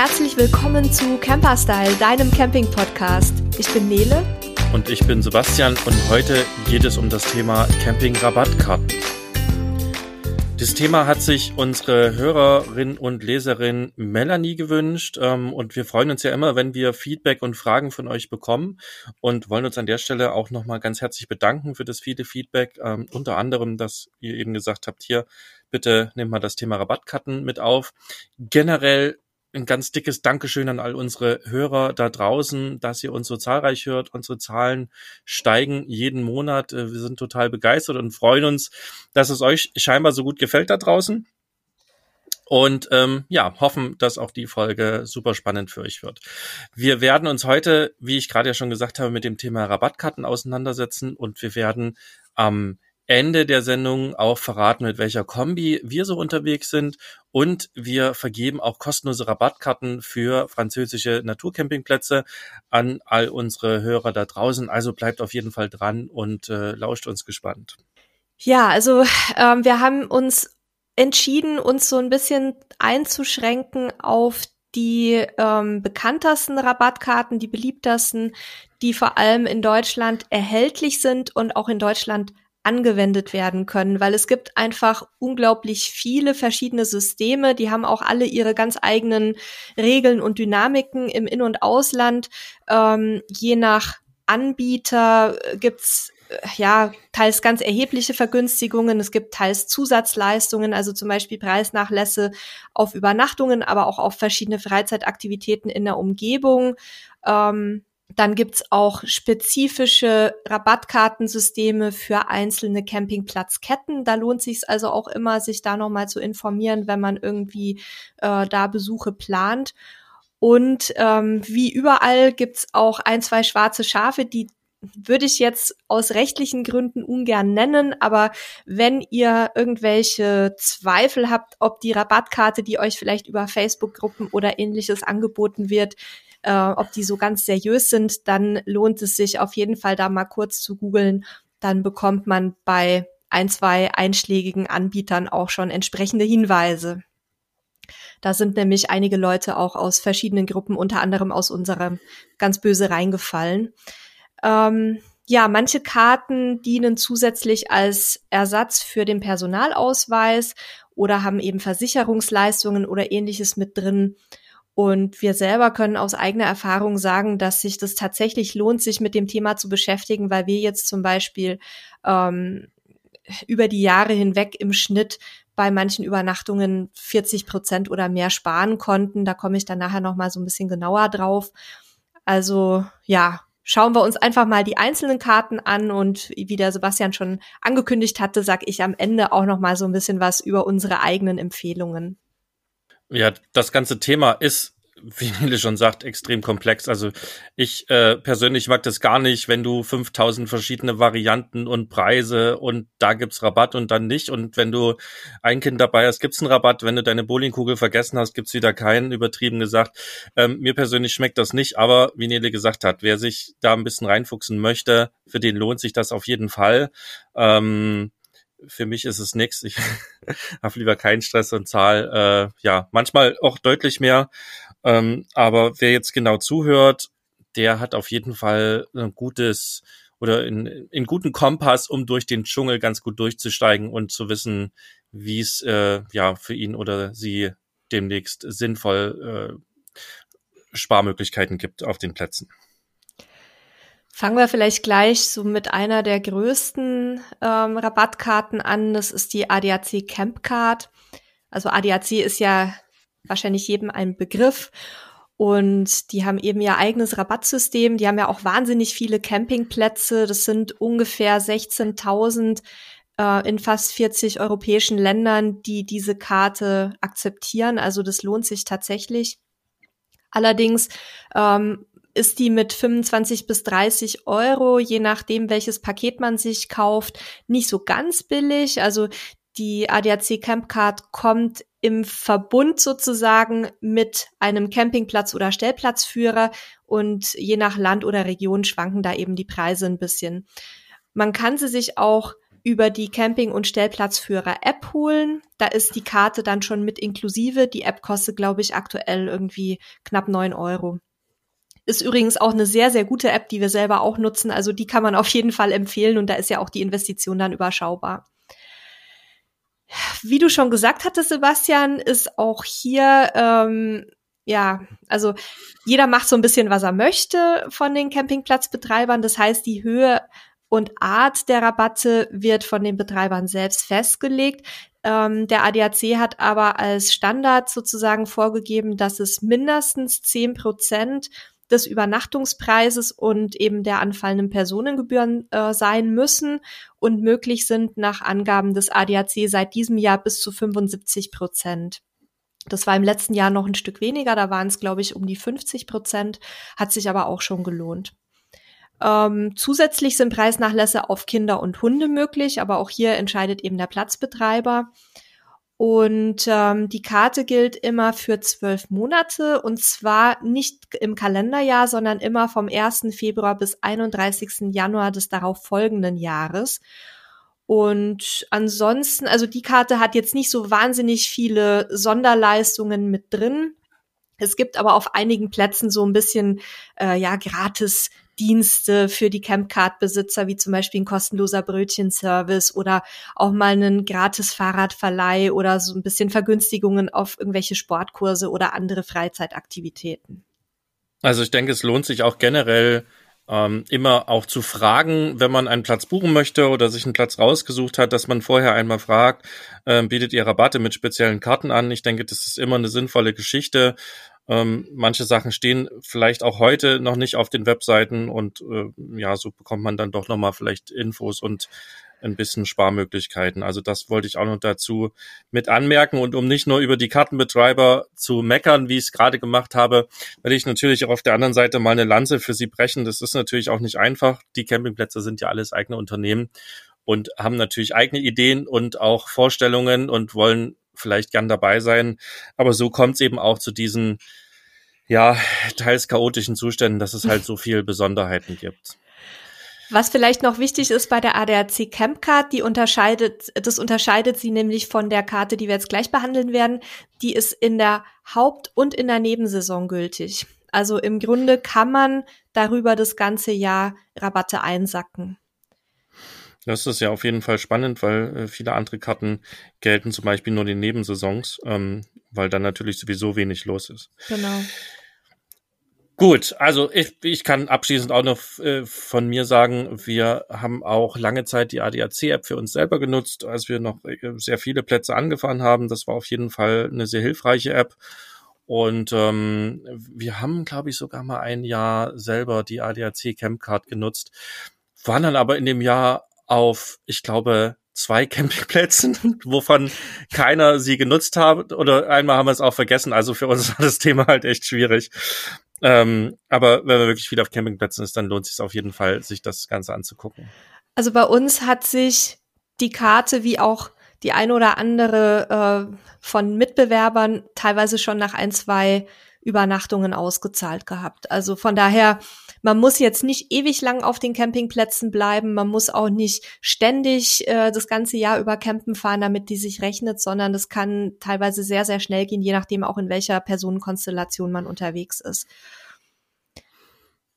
herzlich willkommen zu Camperstyle, deinem Camping-Podcast. Ich bin Nele. Und ich bin Sebastian und heute geht es um das Thema Camping-Rabattkarten. Das Thema hat sich unsere Hörerin und Leserin Melanie gewünscht ähm, und wir freuen uns ja immer, wenn wir Feedback und Fragen von euch bekommen und wollen uns an der Stelle auch nochmal ganz herzlich bedanken für das viele Feedback, ähm, unter anderem, dass ihr eben gesagt habt, hier, bitte nehmt mal das Thema Rabattkarten mit auf. Generell ein ganz dickes Dankeschön an all unsere Hörer da draußen, dass ihr uns so zahlreich hört. Unsere Zahlen steigen jeden Monat. Äh, wir sind total begeistert und freuen uns, dass es euch scheinbar so gut gefällt da draußen. Und ähm, ja, hoffen, dass auch die Folge super spannend für euch wird. Wir werden uns heute, wie ich gerade ja schon gesagt habe, mit dem Thema Rabattkarten auseinandersetzen und wir werden am Ende der Sendung auch verraten, mit welcher Kombi wir so unterwegs sind. Und wir vergeben auch kostenlose Rabattkarten für französische Naturcampingplätze an all unsere Hörer da draußen. Also bleibt auf jeden Fall dran und äh, lauscht uns gespannt. Ja, also ähm, wir haben uns entschieden, uns so ein bisschen einzuschränken auf die ähm, bekanntesten Rabattkarten, die beliebtesten, die vor allem in Deutschland erhältlich sind und auch in Deutschland angewendet werden können, weil es gibt einfach unglaublich viele verschiedene Systeme, die haben auch alle ihre ganz eigenen Regeln und Dynamiken im In- und Ausland. Ähm, je nach Anbieter äh, gibt's äh, ja teils ganz erhebliche Vergünstigungen, es gibt teils Zusatzleistungen, also zum Beispiel Preisnachlässe auf Übernachtungen, aber auch auf verschiedene Freizeitaktivitäten in der Umgebung. Ähm, dann gibt's auch spezifische Rabattkartensysteme für einzelne Campingplatzketten. Da lohnt sich also auch immer, sich da nochmal zu informieren, wenn man irgendwie äh, da Besuche plant. Und ähm, wie überall gibt's auch ein, zwei schwarze Schafe, die würde ich jetzt aus rechtlichen Gründen ungern nennen, aber wenn ihr irgendwelche Zweifel habt, ob die Rabattkarte, die euch vielleicht über Facebook-Gruppen oder ähnliches angeboten wird, äh, ob die so ganz seriös sind, dann lohnt es sich auf jeden Fall da mal kurz zu googeln. Dann bekommt man bei ein, zwei einschlägigen Anbietern auch schon entsprechende Hinweise. Da sind nämlich einige Leute auch aus verschiedenen Gruppen, unter anderem aus unserer ganz böse reingefallen. Ähm, ja, manche Karten dienen zusätzlich als Ersatz für den Personalausweis oder haben eben Versicherungsleistungen oder ähnliches mit drin. Und wir selber können aus eigener Erfahrung sagen, dass sich das tatsächlich lohnt, sich mit dem Thema zu beschäftigen, weil wir jetzt zum Beispiel ähm, über die Jahre hinweg im Schnitt bei manchen Übernachtungen 40 Prozent oder mehr sparen konnten. Da komme ich dann nachher noch mal so ein bisschen genauer drauf. Also ja, schauen wir uns einfach mal die einzelnen Karten an und wie der Sebastian schon angekündigt hatte, sage ich am Ende auch noch mal so ein bisschen was über unsere eigenen Empfehlungen. Ja, das ganze Thema ist, wie Nele schon sagt, extrem komplex. Also ich äh, persönlich mag das gar nicht, wenn du 5000 verschiedene Varianten und Preise und da gibt's Rabatt und dann nicht. Und wenn du ein Kind dabei hast, gibt's einen Rabatt. Wenn du deine Bowlingkugel vergessen hast, gibt's wieder keinen, übertrieben gesagt. Ähm, mir persönlich schmeckt das nicht, aber wie Nele gesagt hat, wer sich da ein bisschen reinfuchsen möchte, für den lohnt sich das auf jeden Fall. Ähm, für mich ist es nix. Ich habe lieber keinen Stress und zahle äh, ja manchmal auch deutlich mehr. Ähm, aber wer jetzt genau zuhört, der hat auf jeden Fall ein gutes oder in, in guten Kompass, um durch den Dschungel ganz gut durchzusteigen und zu wissen, wie es äh, ja für ihn oder sie demnächst sinnvoll äh, Sparmöglichkeiten gibt auf den Plätzen. Fangen wir vielleicht gleich so mit einer der größten ähm, Rabattkarten an. Das ist die ADAC Camp Card. Also ADAC ist ja wahrscheinlich jedem ein Begriff. Und die haben eben ihr eigenes Rabattsystem. Die haben ja auch wahnsinnig viele Campingplätze. Das sind ungefähr 16.000 äh, in fast 40 europäischen Ländern, die diese Karte akzeptieren. Also das lohnt sich tatsächlich. Allerdings ähm, ist die mit 25 bis 30 Euro, je nachdem, welches Paket man sich kauft, nicht so ganz billig. Also die ADAC Camp Card kommt im Verbund sozusagen mit einem Campingplatz oder Stellplatzführer und je nach Land oder Region schwanken da eben die Preise ein bisschen. Man kann sie sich auch über die Camping- und Stellplatzführer-App holen. Da ist die Karte dann schon mit inklusive. Die App kostet, glaube ich, aktuell irgendwie knapp neun Euro. Ist übrigens auch eine sehr, sehr gute App, die wir selber auch nutzen. Also die kann man auf jeden Fall empfehlen und da ist ja auch die Investition dann überschaubar. Wie du schon gesagt hattest, Sebastian, ist auch hier ähm, ja, also jeder macht so ein bisschen, was er möchte von den Campingplatzbetreibern. Das heißt, die Höhe und Art der Rabatte wird von den Betreibern selbst festgelegt. Ähm, der ADAC hat aber als Standard sozusagen vorgegeben, dass es mindestens zehn Prozent des Übernachtungspreises und eben der anfallenden Personengebühren äh, sein müssen und möglich sind nach Angaben des ADAC seit diesem Jahr bis zu 75 Prozent. Das war im letzten Jahr noch ein Stück weniger, da waren es, glaube ich, um die 50 Prozent, hat sich aber auch schon gelohnt. Ähm, zusätzlich sind Preisnachlässe auf Kinder und Hunde möglich, aber auch hier entscheidet eben der Platzbetreiber. Und ähm, die Karte gilt immer für zwölf Monate und zwar nicht im Kalenderjahr, sondern immer vom 1. Februar bis 31. Januar des darauf folgenden Jahres. Und ansonsten, also die Karte hat jetzt nicht so wahnsinnig viele Sonderleistungen mit drin. Es gibt aber auf einigen Plätzen so ein bisschen äh, ja gratis Dienste für die Campcard-Besitzer, wie zum Beispiel ein kostenloser Brötchenservice oder auch mal einen gratis Fahrradverleih oder so ein bisschen Vergünstigungen auf irgendwelche Sportkurse oder andere Freizeitaktivitäten. Also ich denke, es lohnt sich auch generell ähm, immer auch zu fragen, wenn man einen Platz buchen möchte oder sich einen Platz rausgesucht hat, dass man vorher einmal fragt, ähm, bietet ihr Rabatte mit speziellen Karten an? Ich denke, das ist immer eine sinnvolle Geschichte. Ähm, manche Sachen stehen vielleicht auch heute noch nicht auf den Webseiten und äh, ja, so bekommt man dann doch nochmal vielleicht Infos und ein bisschen Sparmöglichkeiten. Also das wollte ich auch noch dazu mit anmerken. Und um nicht nur über die Kartenbetreiber zu meckern, wie ich es gerade gemacht habe, werde ich natürlich auch auf der anderen Seite mal eine Lanze für sie brechen. Das ist natürlich auch nicht einfach. Die Campingplätze sind ja alles eigene Unternehmen und haben natürlich eigene Ideen und auch Vorstellungen und wollen vielleicht gern dabei sein. Aber so kommt es eben auch zu diesen ja, teils chaotischen Zuständen, dass es halt so viel Besonderheiten gibt. Was vielleicht noch wichtig ist bei der ADAC Camp Card, die unterscheidet, das unterscheidet sie nämlich von der Karte, die wir jetzt gleich behandeln werden. Die ist in der Haupt- und in der Nebensaison gültig. Also im Grunde kann man darüber das ganze Jahr Rabatte einsacken. Das ist ja auf jeden Fall spannend, weil äh, viele andere Karten gelten zum Beispiel nur in den Nebensaisons, ähm, weil dann natürlich sowieso wenig los ist. Genau. Gut, also ich, ich kann abschließend auch noch äh, von mir sagen, wir haben auch lange Zeit die ADAC-App für uns selber genutzt, als wir noch äh, sehr viele Plätze angefahren haben. Das war auf jeden Fall eine sehr hilfreiche App. Und ähm, wir haben, glaube ich, sogar mal ein Jahr selber die ADAC Campcard genutzt, waren dann aber in dem Jahr auf, ich glaube, zwei Campingplätzen, wovon keiner sie genutzt hat oder einmal haben wir es auch vergessen. Also für uns war das Thema halt echt schwierig. Ähm, aber wenn man wirklich viel auf Campingplätzen ist, dann lohnt es sich auf jeden Fall, sich das Ganze anzugucken. Also bei uns hat sich die Karte wie auch die eine oder andere äh, von Mitbewerbern teilweise schon nach ein, zwei Übernachtungen ausgezahlt gehabt. Also von daher, man muss jetzt nicht ewig lang auf den Campingplätzen bleiben, man muss auch nicht ständig äh, das ganze Jahr über campen fahren, damit die sich rechnet, sondern das kann teilweise sehr, sehr schnell gehen, je nachdem auch in welcher Personenkonstellation man unterwegs ist.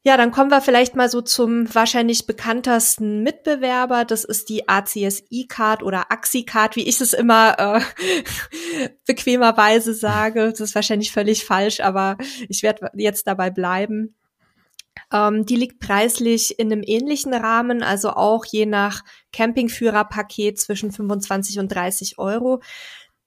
Ja, dann kommen wir vielleicht mal so zum wahrscheinlich bekanntesten Mitbewerber. Das ist die ACSI-Card oder AXI-Card, wie ich es immer äh, bequemerweise sage. Das ist wahrscheinlich völlig falsch, aber ich werde jetzt dabei bleiben. Ähm, die liegt preislich in einem ähnlichen Rahmen, also auch je nach Campingführerpaket zwischen 25 und 30 Euro.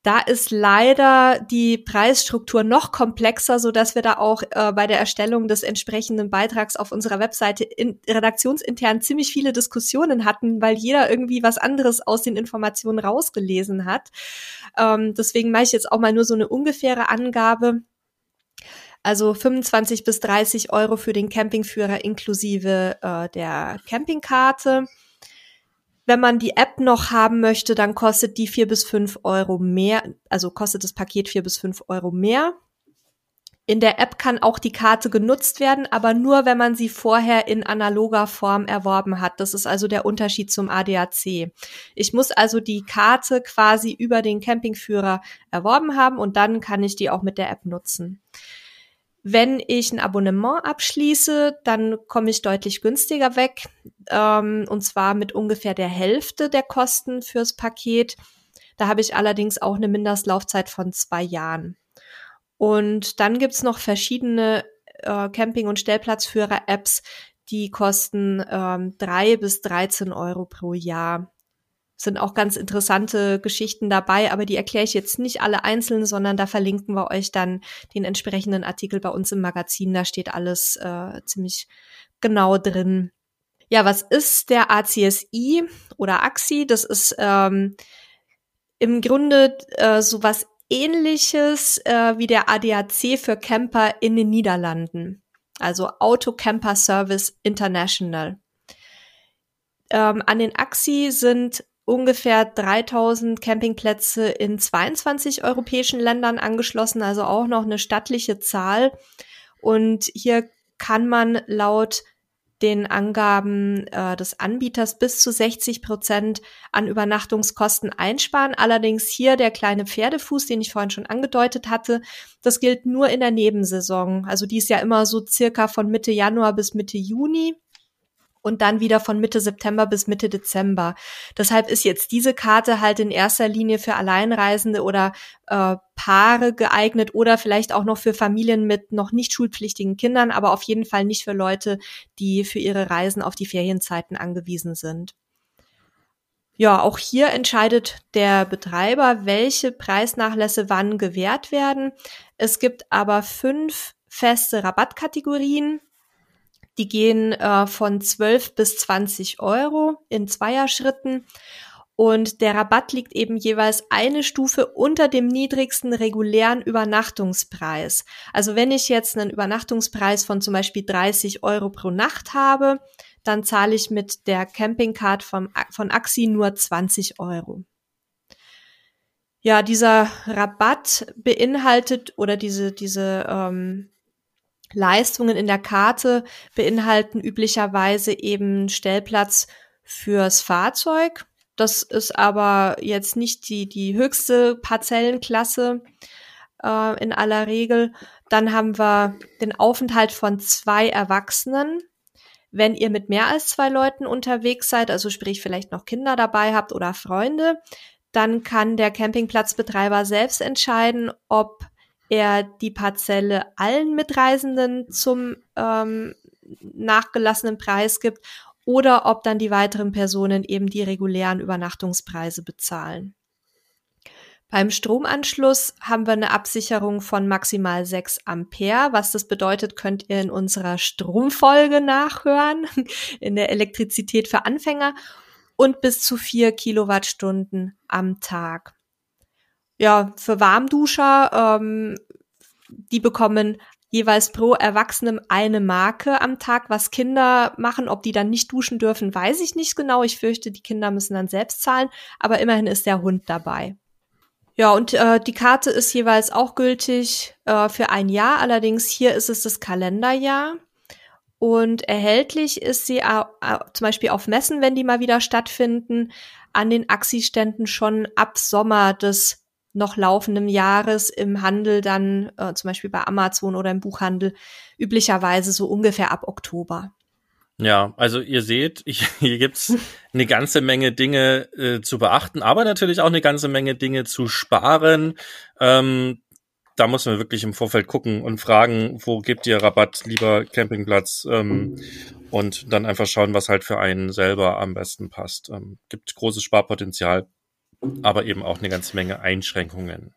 Da ist leider die Preisstruktur noch komplexer, so dass wir da auch äh, bei der Erstellung des entsprechenden Beitrags auf unserer Webseite in, redaktionsintern ziemlich viele Diskussionen hatten, weil jeder irgendwie was anderes aus den Informationen rausgelesen hat. Ähm, deswegen mache ich jetzt auch mal nur so eine ungefähre Angabe. Also 25 bis 30 Euro für den Campingführer inklusive äh, der Campingkarte. Wenn man die App noch haben möchte, dann kostet die vier bis fünf Euro mehr, also kostet das Paket vier bis fünf Euro mehr. In der App kann auch die Karte genutzt werden, aber nur, wenn man sie vorher in analoger Form erworben hat. Das ist also der Unterschied zum ADAC. Ich muss also die Karte quasi über den Campingführer erworben haben und dann kann ich die auch mit der App nutzen. Wenn ich ein Abonnement abschließe, dann komme ich deutlich günstiger weg, ähm, und zwar mit ungefähr der Hälfte der Kosten fürs Paket. Da habe ich allerdings auch eine Mindestlaufzeit von zwei Jahren. Und dann gibt's noch verschiedene äh, Camping- und Stellplatzführer-Apps, die kosten ähm, drei bis 13 Euro pro Jahr. Sind auch ganz interessante Geschichten dabei, aber die erkläre ich jetzt nicht alle einzeln, sondern da verlinken wir euch dann den entsprechenden Artikel bei uns im Magazin. Da steht alles äh, ziemlich genau drin. Ja, was ist der ACSI oder AXI? Das ist ähm, im Grunde äh, sowas ähnliches äh, wie der ADAC für Camper in den Niederlanden, also Auto Camper Service International. Ähm, an den AXI sind ungefähr 3000 Campingplätze in 22 europäischen Ländern angeschlossen, also auch noch eine stattliche Zahl. Und hier kann man laut den Angaben äh, des Anbieters bis zu 60 Prozent an Übernachtungskosten einsparen. Allerdings hier der kleine Pferdefuß, den ich vorhin schon angedeutet hatte, das gilt nur in der Nebensaison. Also die ist ja immer so circa von Mitte Januar bis Mitte Juni und dann wieder von Mitte September bis Mitte Dezember. Deshalb ist jetzt diese Karte halt in erster Linie für Alleinreisende oder äh, Paare geeignet oder vielleicht auch noch für Familien mit noch nicht schulpflichtigen Kindern, aber auf jeden Fall nicht für Leute, die für ihre Reisen auf die Ferienzeiten angewiesen sind. Ja, auch hier entscheidet der Betreiber, welche Preisnachlässe wann gewährt werden. Es gibt aber fünf feste Rabattkategorien, die gehen äh, von 12 bis 20 Euro in Zweierschritten. Und der Rabatt liegt eben jeweils eine Stufe unter dem niedrigsten regulären Übernachtungspreis. Also wenn ich jetzt einen Übernachtungspreis von zum Beispiel 30 Euro pro Nacht habe, dann zahle ich mit der Campingcard vom, von Axi nur 20 Euro. Ja, dieser Rabatt beinhaltet oder diese, diese ähm, Leistungen in der Karte beinhalten üblicherweise eben Stellplatz fürs Fahrzeug. Das ist aber jetzt nicht die, die höchste Parzellenklasse äh, in aller Regel. Dann haben wir den Aufenthalt von zwei Erwachsenen. Wenn ihr mit mehr als zwei Leuten unterwegs seid, also sprich vielleicht noch Kinder dabei habt oder Freunde, dann kann der Campingplatzbetreiber selbst entscheiden, ob er die Parzelle allen Mitreisenden zum ähm, nachgelassenen Preis gibt oder ob dann die weiteren Personen eben die regulären Übernachtungspreise bezahlen. Beim Stromanschluss haben wir eine Absicherung von maximal 6 Ampere. Was das bedeutet, könnt ihr in unserer Stromfolge nachhören, in der Elektrizität für Anfänger und bis zu 4 Kilowattstunden am Tag ja, für Warmduscher, ähm, die bekommen jeweils pro Erwachsenem eine Marke am Tag. Was Kinder machen, ob die dann nicht duschen dürfen, weiß ich nicht genau. Ich fürchte, die Kinder müssen dann selbst zahlen, aber immerhin ist der Hund dabei. Ja, und äh, die Karte ist jeweils auch gültig äh, für ein Jahr. Allerdings hier ist es das Kalenderjahr. Und erhältlich ist sie äh, zum Beispiel auf Messen, wenn die mal wieder stattfinden, an den Axi-Ständen schon ab Sommer des noch laufenden Jahres im Handel dann, äh, zum Beispiel bei Amazon oder im Buchhandel, üblicherweise so ungefähr ab Oktober. Ja, also ihr seht, ich, hier gibt's eine ganze Menge Dinge äh, zu beachten, aber natürlich auch eine ganze Menge Dinge zu sparen. Ähm, da muss man wirklich im Vorfeld gucken und fragen, wo gibt ihr Rabatt, lieber Campingplatz ähm, und dann einfach schauen, was halt für einen selber am besten passt. Ähm, gibt großes Sparpotenzial aber eben auch eine ganze Menge Einschränkungen.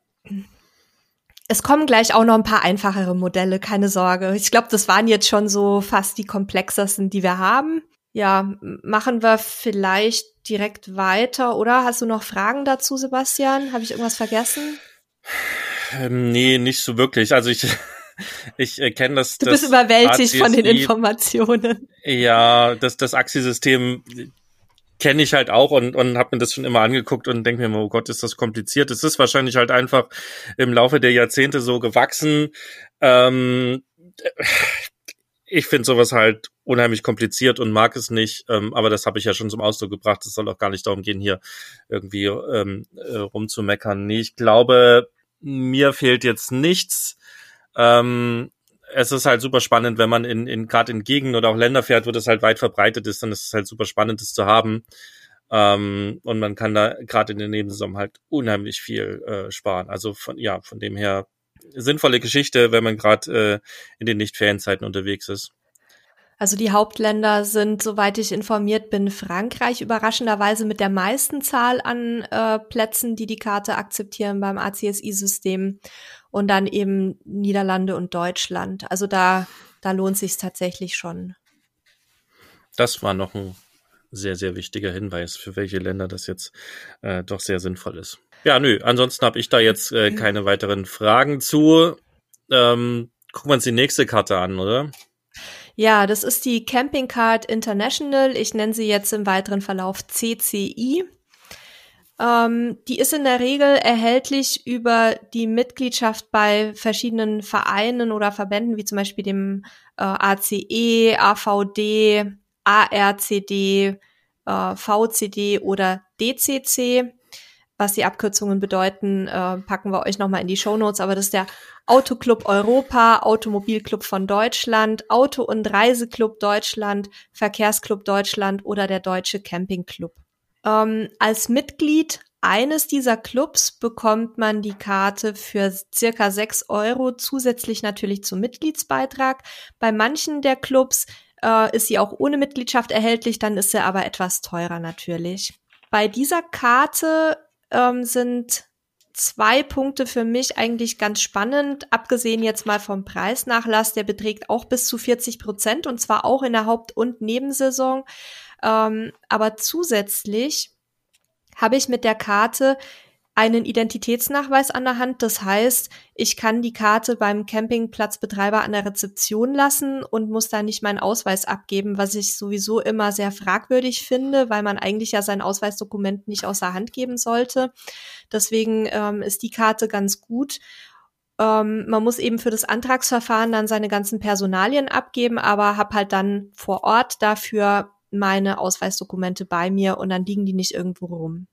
Es kommen gleich auch noch ein paar einfachere Modelle, keine Sorge. Ich glaube, das waren jetzt schon so fast die komplexersten, die wir haben. Ja, machen wir vielleicht direkt weiter, oder? Hast du noch Fragen dazu, Sebastian? Habe ich irgendwas vergessen? Ähm, nee, nicht so wirklich. Also ich, ich äh, kenne das. Du bist überwältigt ACSI, von den Informationen. Ja, das, das Axi-System kenne ich halt auch und, und habe mir das schon immer angeguckt und denke mir immer, oh Gott, ist das kompliziert. Es ist wahrscheinlich halt einfach im Laufe der Jahrzehnte so gewachsen. Ähm, ich finde sowas halt unheimlich kompliziert und mag es nicht, ähm, aber das habe ich ja schon zum Ausdruck gebracht. Es soll auch gar nicht darum gehen, hier irgendwie ähm, äh, rumzumeckern. Nee, ich glaube, mir fehlt jetzt nichts. Ähm, es ist halt super spannend, wenn man in, in gerade in Gegenden oder auch Länder fährt, wo das halt weit verbreitet ist, dann ist es halt super spannend, das zu haben. Ähm, und man kann da gerade in den Nebensaison halt unheimlich viel äh, sparen. Also von ja, von dem her sinnvolle Geschichte, wenn man gerade äh, in den Nicht-Ferienzeiten unterwegs ist. Also die Hauptländer sind, soweit ich informiert bin, Frankreich überraschenderweise mit der meisten Zahl an äh, Plätzen, die die Karte akzeptieren beim ACSI-System und dann eben Niederlande und Deutschland. Also da, da lohnt sich tatsächlich schon. Das war noch ein sehr, sehr wichtiger Hinweis, für welche Länder das jetzt äh, doch sehr sinnvoll ist. Ja, nö, ansonsten habe ich da jetzt äh, keine weiteren Fragen zu. Ähm, gucken wir uns die nächste Karte an, oder? Ja, das ist die Camping Card International. Ich nenne sie jetzt im weiteren Verlauf CCI. Ähm, die ist in der Regel erhältlich über die Mitgliedschaft bei verschiedenen Vereinen oder Verbänden, wie zum Beispiel dem äh, ACE, AVD, ARCD, äh, VCD oder DCC. Was die Abkürzungen bedeuten, äh, packen wir euch nochmal in die Show Notes. Aber das ist der Autoclub Europa, Automobilclub von Deutschland, Auto- und Reiseclub Deutschland, Verkehrsclub Deutschland oder der Deutsche Campingclub. Ähm, als Mitglied eines dieser Clubs bekommt man die Karte für circa sechs Euro, zusätzlich natürlich zum Mitgliedsbeitrag. Bei manchen der Clubs äh, ist sie auch ohne Mitgliedschaft erhältlich, dann ist sie aber etwas teurer natürlich. Bei dieser Karte ähm, sind zwei Punkte für mich eigentlich ganz spannend, abgesehen jetzt mal vom Preisnachlass, der beträgt auch bis zu 40 Prozent und zwar auch in der Haupt- und Nebensaison. Ähm, aber zusätzlich habe ich mit der Karte einen Identitätsnachweis an der Hand. Das heißt, ich kann die Karte beim Campingplatzbetreiber an der Rezeption lassen und muss da nicht meinen Ausweis abgeben, was ich sowieso immer sehr fragwürdig finde, weil man eigentlich ja sein Ausweisdokument nicht außer Hand geben sollte. Deswegen ähm, ist die Karte ganz gut. Ähm, man muss eben für das Antragsverfahren dann seine ganzen Personalien abgeben, aber habe halt dann vor Ort dafür meine Ausweisdokumente bei mir und dann liegen die nicht irgendwo rum.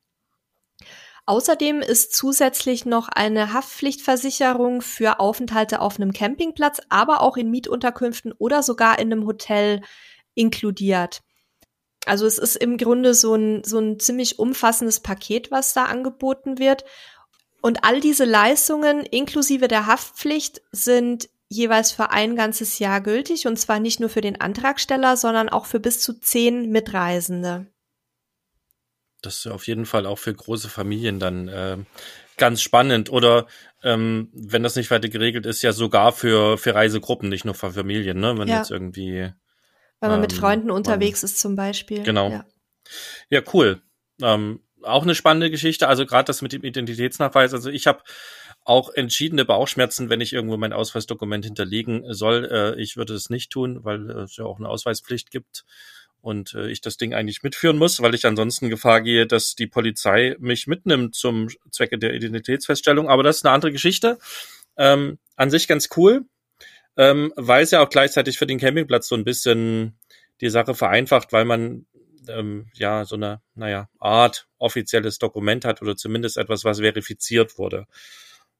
Außerdem ist zusätzlich noch eine Haftpflichtversicherung für Aufenthalte auf einem Campingplatz, aber auch in Mietunterkünften oder sogar in einem Hotel inkludiert. Also es ist im Grunde so ein, so ein ziemlich umfassendes Paket, was da angeboten wird. Und all diese Leistungen inklusive der Haftpflicht sind jeweils für ein ganzes Jahr gültig und zwar nicht nur für den Antragsteller, sondern auch für bis zu zehn Mitreisende das ist auf jeden Fall auch für große Familien dann äh, ganz spannend. Oder ähm, wenn das nicht weiter geregelt ist, ja sogar für, für Reisegruppen, nicht nur für Familien, ne? Wenn ja. jetzt irgendwie. Wenn man ähm, mit Freunden unterwegs man, ist zum Beispiel. Genau. Ja, ja cool. Ähm, auch eine spannende Geschichte. Also gerade das mit dem Identitätsnachweis. Also ich habe auch entschiedene Bauchschmerzen, wenn ich irgendwo mein Ausweisdokument hinterlegen soll. Äh, ich würde es nicht tun, weil es ja auch eine Ausweispflicht gibt und äh, ich das Ding eigentlich mitführen muss, weil ich ansonsten Gefahr gehe, dass die Polizei mich mitnimmt zum Zwecke der Identitätsfeststellung. Aber das ist eine andere Geschichte. Ähm, an sich ganz cool, ähm, weil es ja auch gleichzeitig für den Campingplatz so ein bisschen die Sache vereinfacht, weil man ähm, ja so eine, naja, Art offizielles Dokument hat oder zumindest etwas, was verifiziert wurde.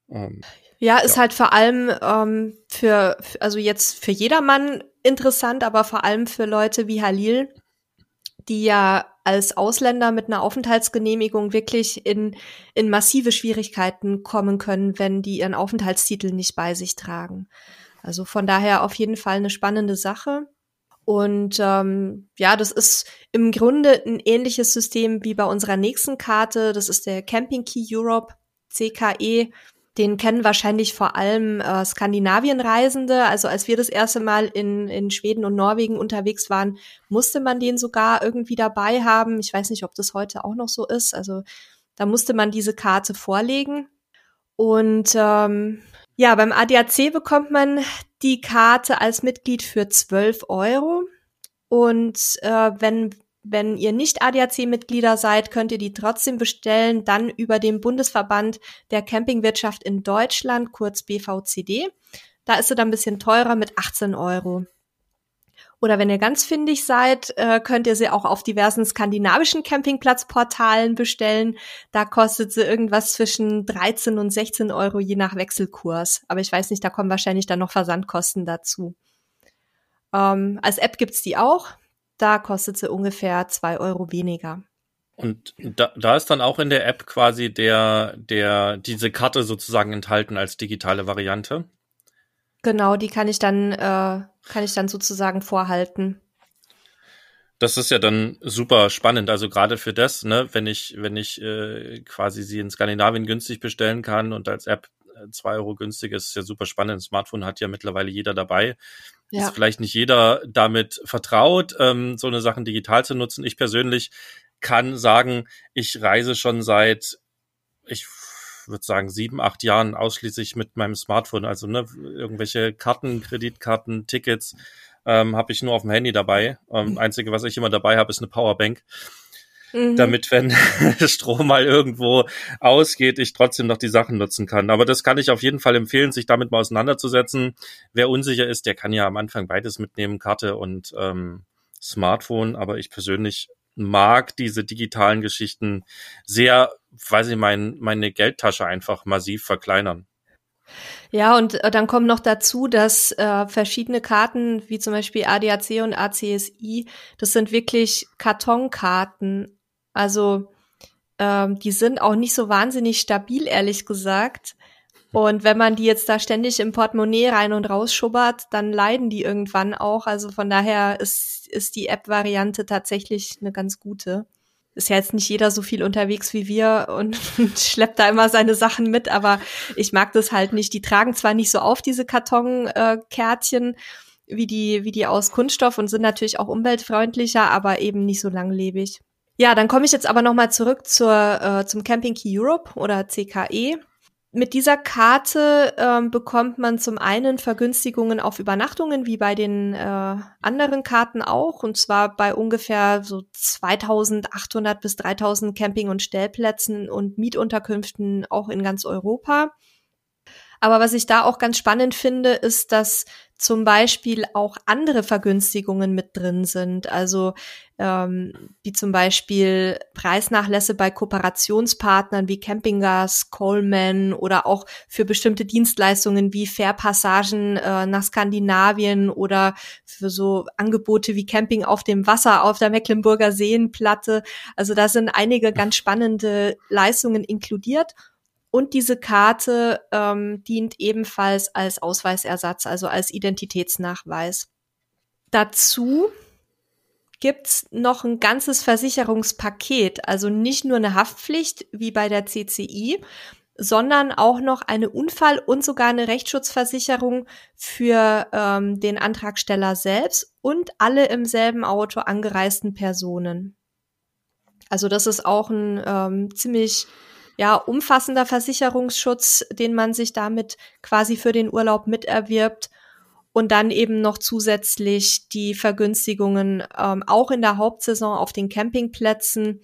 Ähm, ja, ist ja. halt vor allem ähm, für, also jetzt für jedermann interessant, aber vor allem für Leute wie Halil, die ja als Ausländer mit einer Aufenthaltsgenehmigung wirklich in, in massive Schwierigkeiten kommen können, wenn die ihren Aufenthaltstitel nicht bei sich tragen. Also von daher auf jeden Fall eine spannende Sache. Und ähm, ja, das ist im Grunde ein ähnliches System wie bei unserer nächsten Karte. Das ist der Camping Key Europe, CKE. Den kennen wahrscheinlich vor allem äh, Skandinavien-Reisende. Also als wir das erste Mal in, in Schweden und Norwegen unterwegs waren, musste man den sogar irgendwie dabei haben. Ich weiß nicht, ob das heute auch noch so ist. Also da musste man diese Karte vorlegen. Und ähm, ja, beim ADAC bekommt man die Karte als Mitglied für 12 Euro. Und äh, wenn wenn ihr nicht ADAC-Mitglieder seid, könnt ihr die trotzdem bestellen, dann über den Bundesverband der Campingwirtschaft in Deutschland, kurz BVCD. Da ist sie dann ein bisschen teurer mit 18 Euro. Oder wenn ihr ganz findig seid, äh, könnt ihr sie auch auf diversen skandinavischen Campingplatzportalen bestellen. Da kostet sie irgendwas zwischen 13 und 16 Euro je nach Wechselkurs. Aber ich weiß nicht, da kommen wahrscheinlich dann noch Versandkosten dazu. Ähm, als App gibt's die auch. Da kostet sie ungefähr zwei Euro weniger. Und da, da ist dann auch in der App quasi der, der, diese Karte sozusagen enthalten als digitale Variante. Genau, die kann ich dann, äh, kann ich dann sozusagen vorhalten. Das ist ja dann super spannend. Also gerade für das, ne, wenn ich, wenn ich äh, quasi sie in Skandinavien günstig bestellen kann und als App äh, zwei Euro günstig ist, ist ja super spannend. Ein Smartphone hat ja mittlerweile jeder dabei. Ja. Ist vielleicht nicht jeder damit vertraut, ähm, so eine Sachen digital zu nutzen. Ich persönlich kann sagen, ich reise schon seit, ich würde sagen, sieben, acht Jahren ausschließlich mit meinem Smartphone. Also ne, irgendwelche Karten, Kreditkarten, Tickets ähm, habe ich nur auf dem Handy dabei. Ähm, mhm. Einzige, was ich immer dabei habe, ist eine Powerbank. Mhm. damit, wenn Strom mal irgendwo ausgeht, ich trotzdem noch die Sachen nutzen kann. Aber das kann ich auf jeden Fall empfehlen, sich damit mal auseinanderzusetzen. Wer unsicher ist, der kann ja am Anfang beides mitnehmen, Karte und ähm, Smartphone. Aber ich persönlich mag diese digitalen Geschichten sehr, weil sie mein, meine Geldtasche einfach massiv verkleinern. Ja, und äh, dann kommt noch dazu, dass äh, verschiedene Karten, wie zum Beispiel ADAC und ACSI, das sind wirklich Kartonkarten. Also ähm, die sind auch nicht so wahnsinnig stabil, ehrlich gesagt. Und wenn man die jetzt da ständig im Portemonnaie rein und raus schubbert, dann leiden die irgendwann auch. Also von daher ist, ist die App-Variante tatsächlich eine ganz gute. Ist ja jetzt nicht jeder so viel unterwegs wie wir und, schleppt da immer seine Sachen mit, aber ich mag das halt nicht. Die tragen zwar nicht so auf, diese Kartonkärtchen, äh, wie die, wie die aus Kunststoff und sind natürlich auch umweltfreundlicher, aber eben nicht so langlebig. Ja, dann komme ich jetzt aber nochmal zurück zur, äh, zum Camping Key Europe oder CKE. Mit dieser Karte ähm, bekommt man zum einen Vergünstigungen auf Übernachtungen, wie bei den äh, anderen Karten auch, und zwar bei ungefähr so 2800 bis 3000 Camping- und Stellplätzen und Mietunterkünften auch in ganz Europa. Aber was ich da auch ganz spannend finde, ist, dass zum Beispiel auch andere Vergünstigungen mit drin sind. Also ähm, wie zum Beispiel Preisnachlässe bei Kooperationspartnern wie Campinggas, Coleman oder auch für bestimmte Dienstleistungen wie Fährpassagen äh, nach Skandinavien oder für so Angebote wie Camping auf dem Wasser auf der Mecklenburger Seenplatte. Also da sind einige ganz spannende Leistungen inkludiert. Und diese Karte ähm, dient ebenfalls als Ausweisersatz, also als Identitätsnachweis. Dazu gibt's noch ein ganzes Versicherungspaket, also nicht nur eine Haftpflicht wie bei der CCI, sondern auch noch eine Unfall- und sogar eine Rechtsschutzversicherung für ähm, den Antragsteller selbst und alle im selben Auto angereisten Personen. Also das ist auch ein ähm, ziemlich ja, umfassender Versicherungsschutz, den man sich damit quasi für den Urlaub miterwirbt. Und dann eben noch zusätzlich die Vergünstigungen ähm, auch in der Hauptsaison auf den Campingplätzen.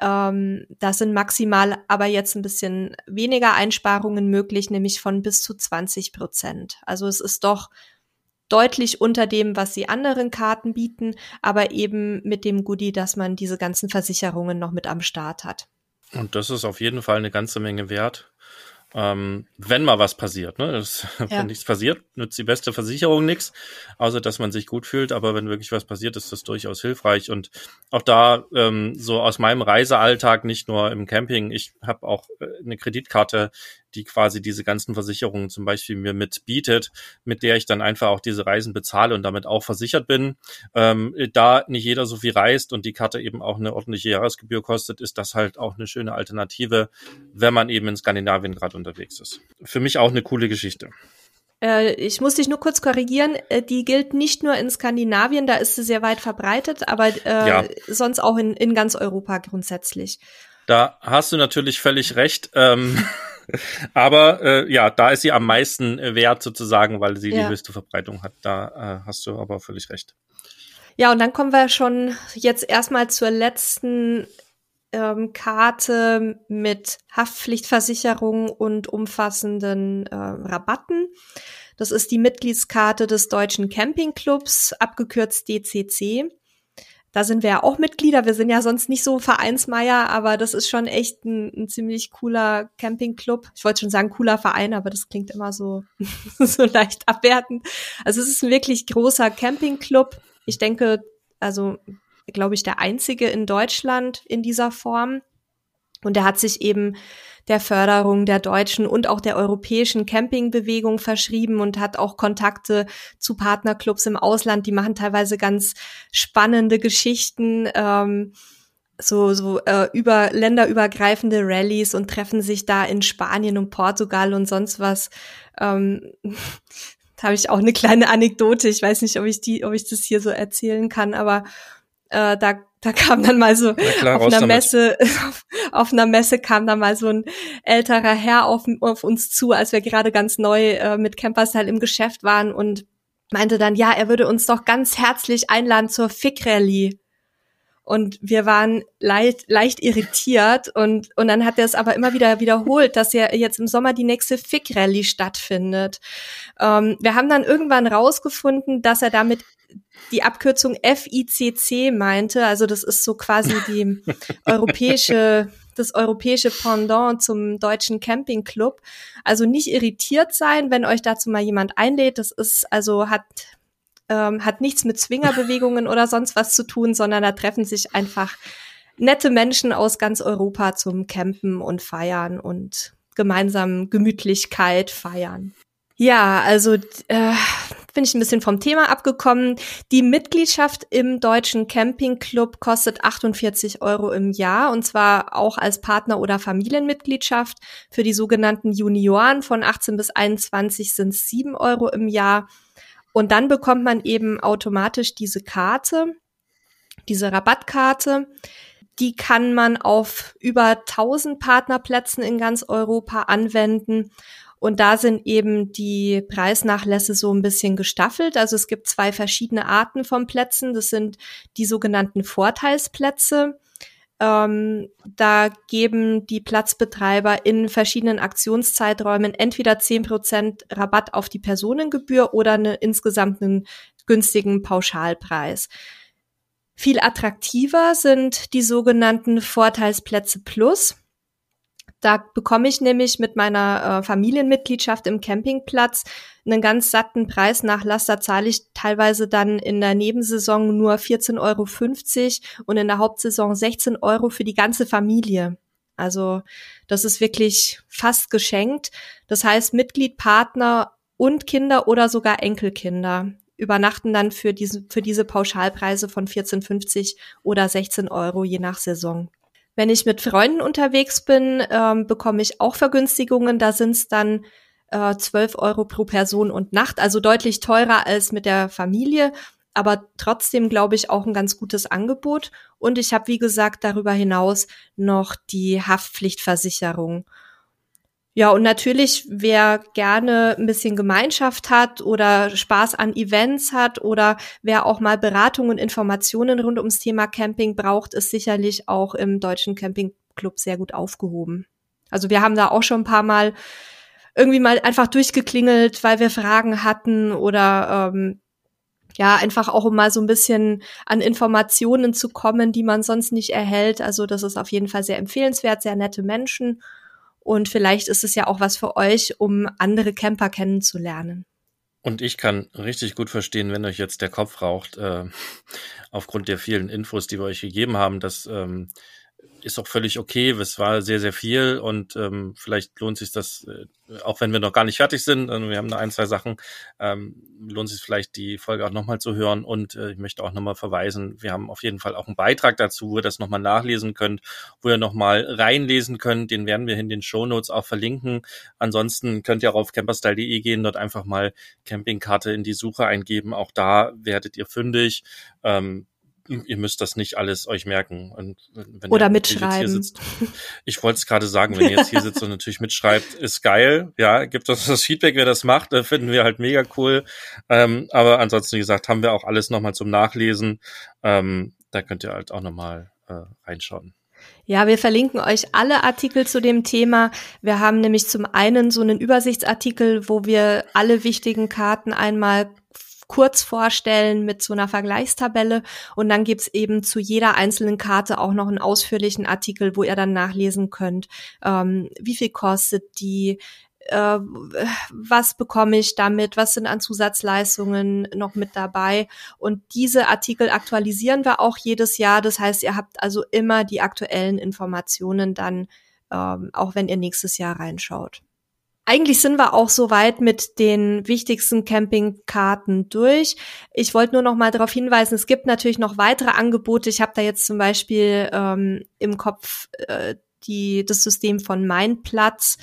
Ähm, da sind maximal aber jetzt ein bisschen weniger Einsparungen möglich, nämlich von bis zu 20 Prozent. Also es ist doch deutlich unter dem, was die anderen Karten bieten, aber eben mit dem Goodie, dass man diese ganzen Versicherungen noch mit am Start hat. Und das ist auf jeden Fall eine ganze Menge wert. Ähm, wenn mal was passiert, ne? Das, ja. Wenn nichts passiert, nützt die beste Versicherung nichts, außer dass man sich gut fühlt. Aber wenn wirklich was passiert, ist das durchaus hilfreich. Und auch da ähm, so aus meinem Reisealltag, nicht nur im Camping, ich habe auch äh, eine Kreditkarte, die quasi diese ganzen Versicherungen zum Beispiel mir mitbietet, mit der ich dann einfach auch diese Reisen bezahle und damit auch versichert bin. Ähm, da nicht jeder so viel reist und die Karte eben auch eine ordentliche Jahresgebühr kostet, ist das halt auch eine schöne Alternative, wenn man eben in Skandinavien gerade unterwegs ist. Für mich auch eine coole Geschichte. Äh, ich muss dich nur kurz korrigieren. Äh, die gilt nicht nur in Skandinavien, da ist sie sehr weit verbreitet, aber äh, ja. sonst auch in, in ganz Europa grundsätzlich. Da hast du natürlich völlig recht. Ähm, Aber äh, ja, da ist sie am meisten wert sozusagen, weil sie ja. die höchste Verbreitung hat. Da äh, hast du aber völlig recht. Ja, und dann kommen wir schon jetzt erstmal zur letzten ähm, Karte mit Haftpflichtversicherung und umfassenden äh, Rabatten. Das ist die Mitgliedskarte des Deutschen Campingclubs, abgekürzt DCC. Da sind wir ja auch Mitglieder. Wir sind ja sonst nicht so Vereinsmeier, aber das ist schon echt ein, ein ziemlich cooler Campingclub. Ich wollte schon sagen cooler Verein, aber das klingt immer so, so leicht abwertend. Also es ist ein wirklich großer Campingclub. Ich denke, also glaube ich, der einzige in Deutschland in dieser Form. Und er hat sich eben der Förderung der deutschen und auch der europäischen Campingbewegung verschrieben und hat auch Kontakte zu Partnerclubs im Ausland. Die machen teilweise ganz spannende Geschichten. Ähm, so, so äh, über länderübergreifende Rallyes und treffen sich da in Spanien und Portugal und sonst was. Ähm, da habe ich auch eine kleine Anekdote. Ich weiß nicht, ob ich die, ob ich das hier so erzählen kann, aber äh, da da kam dann mal so klar, auf einer Messe, auf, auf, einer Messe kam dann mal so ein älterer Herr auf, auf uns zu, als wir gerade ganz neu äh, mit Camperstyle im Geschäft waren und meinte dann, ja, er würde uns doch ganz herzlich einladen zur Fick Rally. Und wir waren leicht, leicht irritiert und, und dann hat er es aber immer wieder wiederholt, dass ja jetzt im Sommer die nächste Fick Rally stattfindet. Ähm, wir haben dann irgendwann rausgefunden, dass er damit die Abkürzung FICC meinte. Also das ist so quasi die europäische, das europäische Pendant zum deutschen Campingclub. Also nicht irritiert sein, wenn euch dazu mal jemand einlädt. Das ist also hat ähm, hat nichts mit Zwingerbewegungen oder sonst was zu tun, sondern da treffen sich einfach nette Menschen aus ganz Europa zum Campen und Feiern und gemeinsam Gemütlichkeit feiern. Ja, also äh, bin ich ein bisschen vom Thema abgekommen. Die Mitgliedschaft im Deutschen Campingclub kostet 48 Euro im Jahr und zwar auch als Partner- oder Familienmitgliedschaft. Für die sogenannten Junioren von 18 bis 21 sind es 7 Euro im Jahr. Und dann bekommt man eben automatisch diese Karte, diese Rabattkarte. Die kann man auf über 1000 Partnerplätzen in ganz Europa anwenden. Und da sind eben die Preisnachlässe so ein bisschen gestaffelt. Also es gibt zwei verschiedene Arten von Plätzen. Das sind die sogenannten Vorteilsplätze. Ähm, da geben die Platzbetreiber in verschiedenen Aktionszeiträumen entweder zehn Prozent Rabatt auf die Personengebühr oder eine, insgesamt einen günstigen Pauschalpreis. Viel attraktiver sind die sogenannten Vorteilsplätze Plus. Da bekomme ich nämlich mit meiner äh, Familienmitgliedschaft im Campingplatz einen ganz satten Preisnachlass. Da zahle ich teilweise dann in der Nebensaison nur 14,50 Euro und in der Hauptsaison 16 Euro für die ganze Familie. Also das ist wirklich fast geschenkt. Das heißt, Mitglied, Partner und Kinder oder sogar Enkelkinder übernachten dann für diese, für diese Pauschalpreise von 14,50 oder 16 Euro je nach Saison. Wenn ich mit Freunden unterwegs bin, ähm, bekomme ich auch Vergünstigungen. Da sind es dann äh, 12 Euro pro Person und Nacht, also deutlich teurer als mit der Familie, aber trotzdem glaube ich auch ein ganz gutes Angebot. Und ich habe, wie gesagt, darüber hinaus noch die Haftpflichtversicherung. Ja, und natürlich, wer gerne ein bisschen Gemeinschaft hat oder Spaß an Events hat oder wer auch mal Beratung und Informationen rund ums Thema Camping braucht, ist sicherlich auch im Deutschen Campingclub sehr gut aufgehoben. Also wir haben da auch schon ein paar Mal irgendwie mal einfach durchgeklingelt, weil wir Fragen hatten oder ähm, ja, einfach auch um mal so ein bisschen an Informationen zu kommen, die man sonst nicht erhält. Also das ist auf jeden Fall sehr empfehlenswert, sehr nette Menschen. Und vielleicht ist es ja auch was für euch, um andere Camper kennenzulernen. Und ich kann richtig gut verstehen, wenn euch jetzt der Kopf raucht, äh, aufgrund der vielen Infos, die wir euch gegeben haben, dass ähm, ist auch völlig okay. Es war sehr, sehr viel und ähm, vielleicht lohnt sich das, äh, auch wenn wir noch gar nicht fertig sind, wir haben da ein, zwei Sachen, ähm, lohnt sich vielleicht die Folge auch nochmal zu hören und äh, ich möchte auch nochmal verweisen, wir haben auf jeden Fall auch einen Beitrag dazu, wo ihr das nochmal nachlesen könnt, wo ihr nochmal reinlesen könnt, den werden wir in den Show Notes auch verlinken. Ansonsten könnt ihr auch auf camperstyle.de gehen, dort einfach mal Campingkarte in die Suche eingeben, auch da werdet ihr fündig. Ähm, ihr müsst das nicht alles euch merken. Und wenn Oder mitschreiben. Sitzt, ich wollte es gerade sagen, wenn ihr jetzt hier sitzt und natürlich mitschreibt, ist geil. Ja, gibt uns das Feedback, wer das macht, äh, finden wir halt mega cool. Ähm, aber ansonsten, wie gesagt, haben wir auch alles nochmal zum Nachlesen. Ähm, da könnt ihr halt auch nochmal äh, reinschauen. Ja, wir verlinken euch alle Artikel zu dem Thema. Wir haben nämlich zum einen so einen Übersichtsartikel, wo wir alle wichtigen Karten einmal kurz vorstellen mit so einer Vergleichstabelle und dann gibt's eben zu jeder einzelnen Karte auch noch einen ausführlichen Artikel, wo ihr dann nachlesen könnt, ähm, wie viel kostet die, äh, was bekomme ich damit, was sind an Zusatzleistungen noch mit dabei. Und diese Artikel aktualisieren wir auch jedes Jahr. Das heißt, ihr habt also immer die aktuellen Informationen dann, ähm, auch wenn ihr nächstes Jahr reinschaut. Eigentlich sind wir auch soweit mit den wichtigsten Campingkarten durch. Ich wollte nur noch mal darauf hinweisen, es gibt natürlich noch weitere Angebote. Ich habe da jetzt zum Beispiel ähm, im Kopf äh, die, das System von Mein Platz.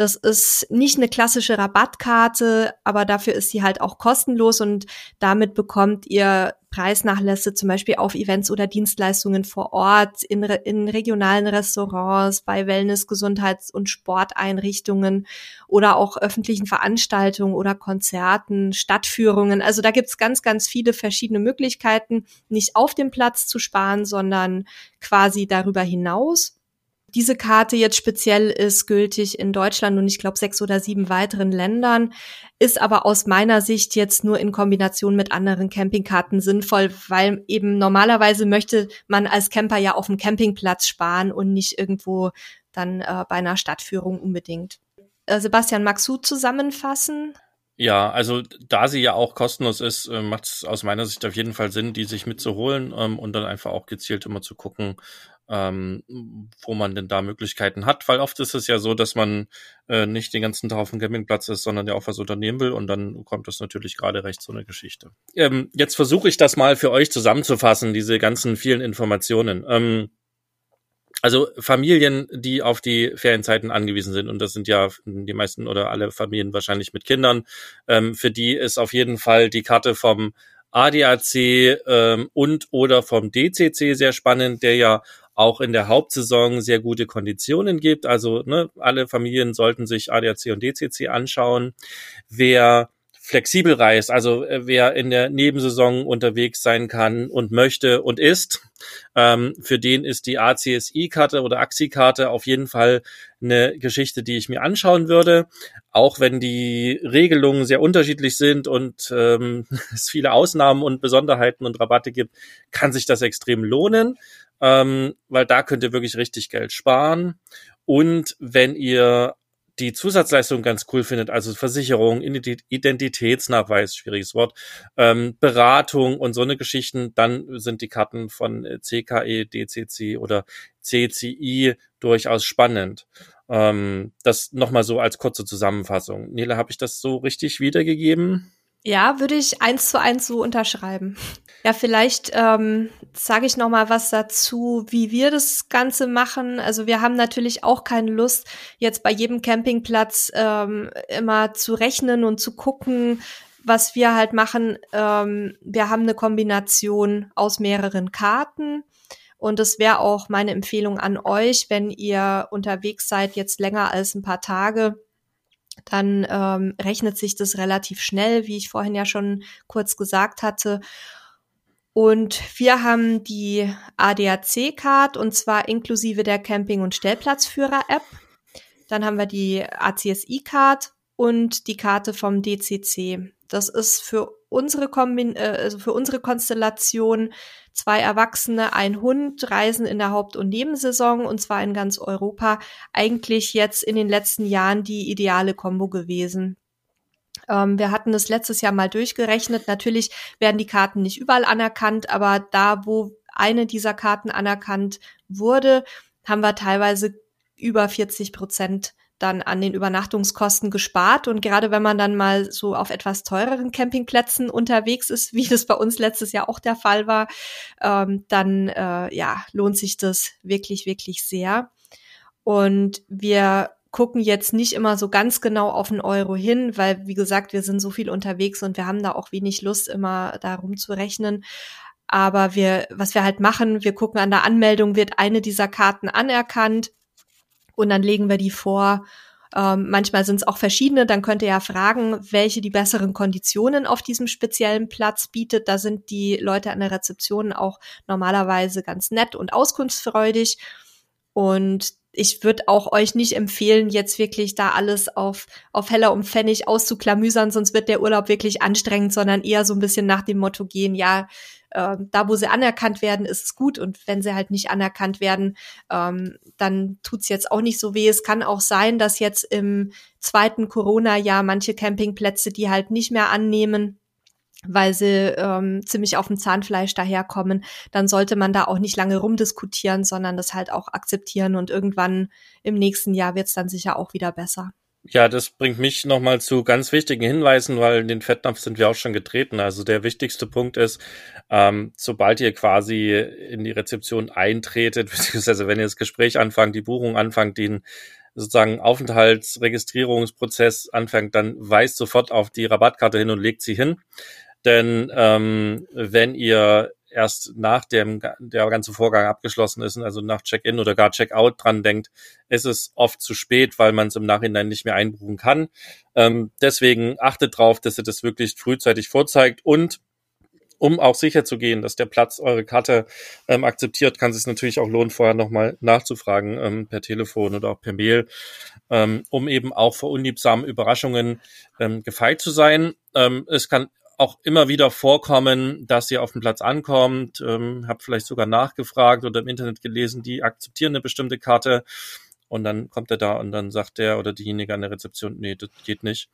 Das ist nicht eine klassische Rabattkarte, aber dafür ist sie halt auch kostenlos und damit bekommt ihr Preisnachlässe zum Beispiel auf Events oder Dienstleistungen vor Ort, in, in regionalen Restaurants, bei Wellness-, Gesundheits- und Sporteinrichtungen oder auch öffentlichen Veranstaltungen oder Konzerten, Stadtführungen. Also da gibt's ganz, ganz viele verschiedene Möglichkeiten, nicht auf dem Platz zu sparen, sondern quasi darüber hinaus. Diese Karte jetzt speziell ist gültig in Deutschland und ich glaube sechs oder sieben weiteren Ländern, ist aber aus meiner Sicht jetzt nur in Kombination mit anderen Campingkarten sinnvoll, weil eben normalerweise möchte man als Camper ja auf dem Campingplatz sparen und nicht irgendwo dann äh, bei einer Stadtführung unbedingt. Äh, Sebastian, magst du zusammenfassen? Ja, also da sie ja auch kostenlos ist, äh, macht es aus meiner Sicht auf jeden Fall Sinn, die sich mitzuholen ähm, und dann einfach auch gezielt immer zu gucken, ähm, wo man denn da Möglichkeiten hat, weil oft ist es ja so, dass man äh, nicht den ganzen Tag auf dem Campingplatz ist, sondern ja auch was unternehmen will und dann kommt das natürlich gerade recht so eine Geschichte. Ähm, jetzt versuche ich das mal für euch zusammenzufassen, diese ganzen vielen Informationen. Ähm, also Familien, die auf die Ferienzeiten angewiesen sind, und das sind ja die meisten oder alle Familien wahrscheinlich mit Kindern, ähm, für die ist auf jeden Fall die Karte vom ADAC ähm, und oder vom DCC sehr spannend, der ja auch in der Hauptsaison sehr gute Konditionen gibt. Also ne, alle Familien sollten sich ADAC und DCC anschauen. Wer flexibel reist, also äh, wer in der Nebensaison unterwegs sein kann und möchte und ist, ähm, für den ist die ACSI-Karte oder AXI-Karte auf jeden Fall eine Geschichte, die ich mir anschauen würde. Auch wenn die Regelungen sehr unterschiedlich sind und ähm, es viele Ausnahmen und Besonderheiten und Rabatte gibt, kann sich das extrem lohnen ähm, weil da könnt ihr wirklich richtig Geld sparen. Und wenn ihr die Zusatzleistung ganz cool findet, also Versicherung, Identitätsnachweis, schwieriges Wort, ähm, Beratung und so eine Geschichten, dann sind die Karten von CKE, DCC oder CCI durchaus spannend. Ähm, das nochmal so als kurze Zusammenfassung. Nele, habe ich das so richtig wiedergegeben? Ja, würde ich eins zu eins so unterschreiben. Ja, vielleicht ähm, sage ich noch mal was dazu, wie wir das Ganze machen. Also wir haben natürlich auch keine Lust, jetzt bei jedem Campingplatz ähm, immer zu rechnen und zu gucken, was wir halt machen. Ähm, wir haben eine Kombination aus mehreren Karten. Und das wäre auch meine Empfehlung an euch, wenn ihr unterwegs seid, jetzt länger als ein paar Tage, dann ähm, rechnet sich das relativ schnell, wie ich vorhin ja schon kurz gesagt hatte. Und wir haben die ADAC-Card und zwar inklusive der Camping- und Stellplatzführer-App. Dann haben wir die ACSI-Card und die Karte vom DCC. Das ist für unsere, Kombin äh, also für unsere Konstellation zwei Erwachsene, ein Hund reisen in der Haupt- und Nebensaison und zwar in ganz Europa. Eigentlich jetzt in den letzten Jahren die ideale Kombo gewesen. Ähm, wir hatten das letztes Jahr mal durchgerechnet. Natürlich werden die Karten nicht überall anerkannt, aber da, wo eine dieser Karten anerkannt wurde, haben wir teilweise über 40 Prozent dann an den Übernachtungskosten gespart. Und gerade wenn man dann mal so auf etwas teureren Campingplätzen unterwegs ist, wie das bei uns letztes Jahr auch der Fall war, ähm, dann äh, ja, lohnt sich das wirklich, wirklich sehr. Und wir gucken jetzt nicht immer so ganz genau auf den Euro hin, weil, wie gesagt, wir sind so viel unterwegs und wir haben da auch wenig Lust, immer darum zu rechnen. Aber wir, was wir halt machen, wir gucken an der Anmeldung, wird eine dieser Karten anerkannt und dann legen wir die vor. Ähm, manchmal sind es auch verschiedene. Dann könnt ihr ja fragen, welche die besseren Konditionen auf diesem speziellen Platz bietet. Da sind die Leute an der Rezeption auch normalerweise ganz nett und auskunftsfreudig. Und ich würde auch euch nicht empfehlen, jetzt wirklich da alles auf, auf Heller und Pfennig auszuklamüsern, sonst wird der Urlaub wirklich anstrengend, sondern eher so ein bisschen nach dem Motto gehen, ja, äh, da wo sie anerkannt werden, ist es gut und wenn sie halt nicht anerkannt werden, ähm, dann tut's jetzt auch nicht so weh. Es kann auch sein, dass jetzt im zweiten Corona-Jahr manche Campingplätze die halt nicht mehr annehmen, weil sie ähm, ziemlich auf dem Zahnfleisch daherkommen, dann sollte man da auch nicht lange rumdiskutieren, sondern das halt auch akzeptieren und irgendwann im nächsten Jahr wird's dann sicher auch wieder besser. Ja, das bringt mich nochmal zu ganz wichtigen Hinweisen, weil in den Fettnapf sind wir auch schon getreten. Also der wichtigste Punkt ist, ähm, sobald ihr quasi in die Rezeption eintretet, beziehungsweise wenn ihr das Gespräch anfangt, die Buchung anfangt, den sozusagen Aufenthaltsregistrierungsprozess anfängt, dann weist sofort auf die Rabattkarte hin und legt sie hin. Denn ähm, wenn ihr erst nach dem der ganze Vorgang abgeschlossen ist, also nach Check-in oder gar Check-out dran denkt, ist es oft zu spät, weil man es im Nachhinein nicht mehr einbuchen kann. Ähm, deswegen achtet drauf, dass ihr das wirklich frühzeitig vorzeigt und um auch sicher zu gehen, dass der Platz eure Karte ähm, akzeptiert, kann es sich natürlich auch lohnen, vorher nochmal nachzufragen ähm, per Telefon oder auch per Mail, ähm, um eben auch vor unliebsamen Überraschungen ähm, gefeit zu sein. Ähm, es kann auch immer wieder vorkommen, dass ihr auf den Platz ankommt, ähm, habt vielleicht sogar nachgefragt oder im Internet gelesen, die akzeptieren eine bestimmte Karte und dann kommt er da und dann sagt der oder diejenige an der Rezeption, nee, das geht nicht.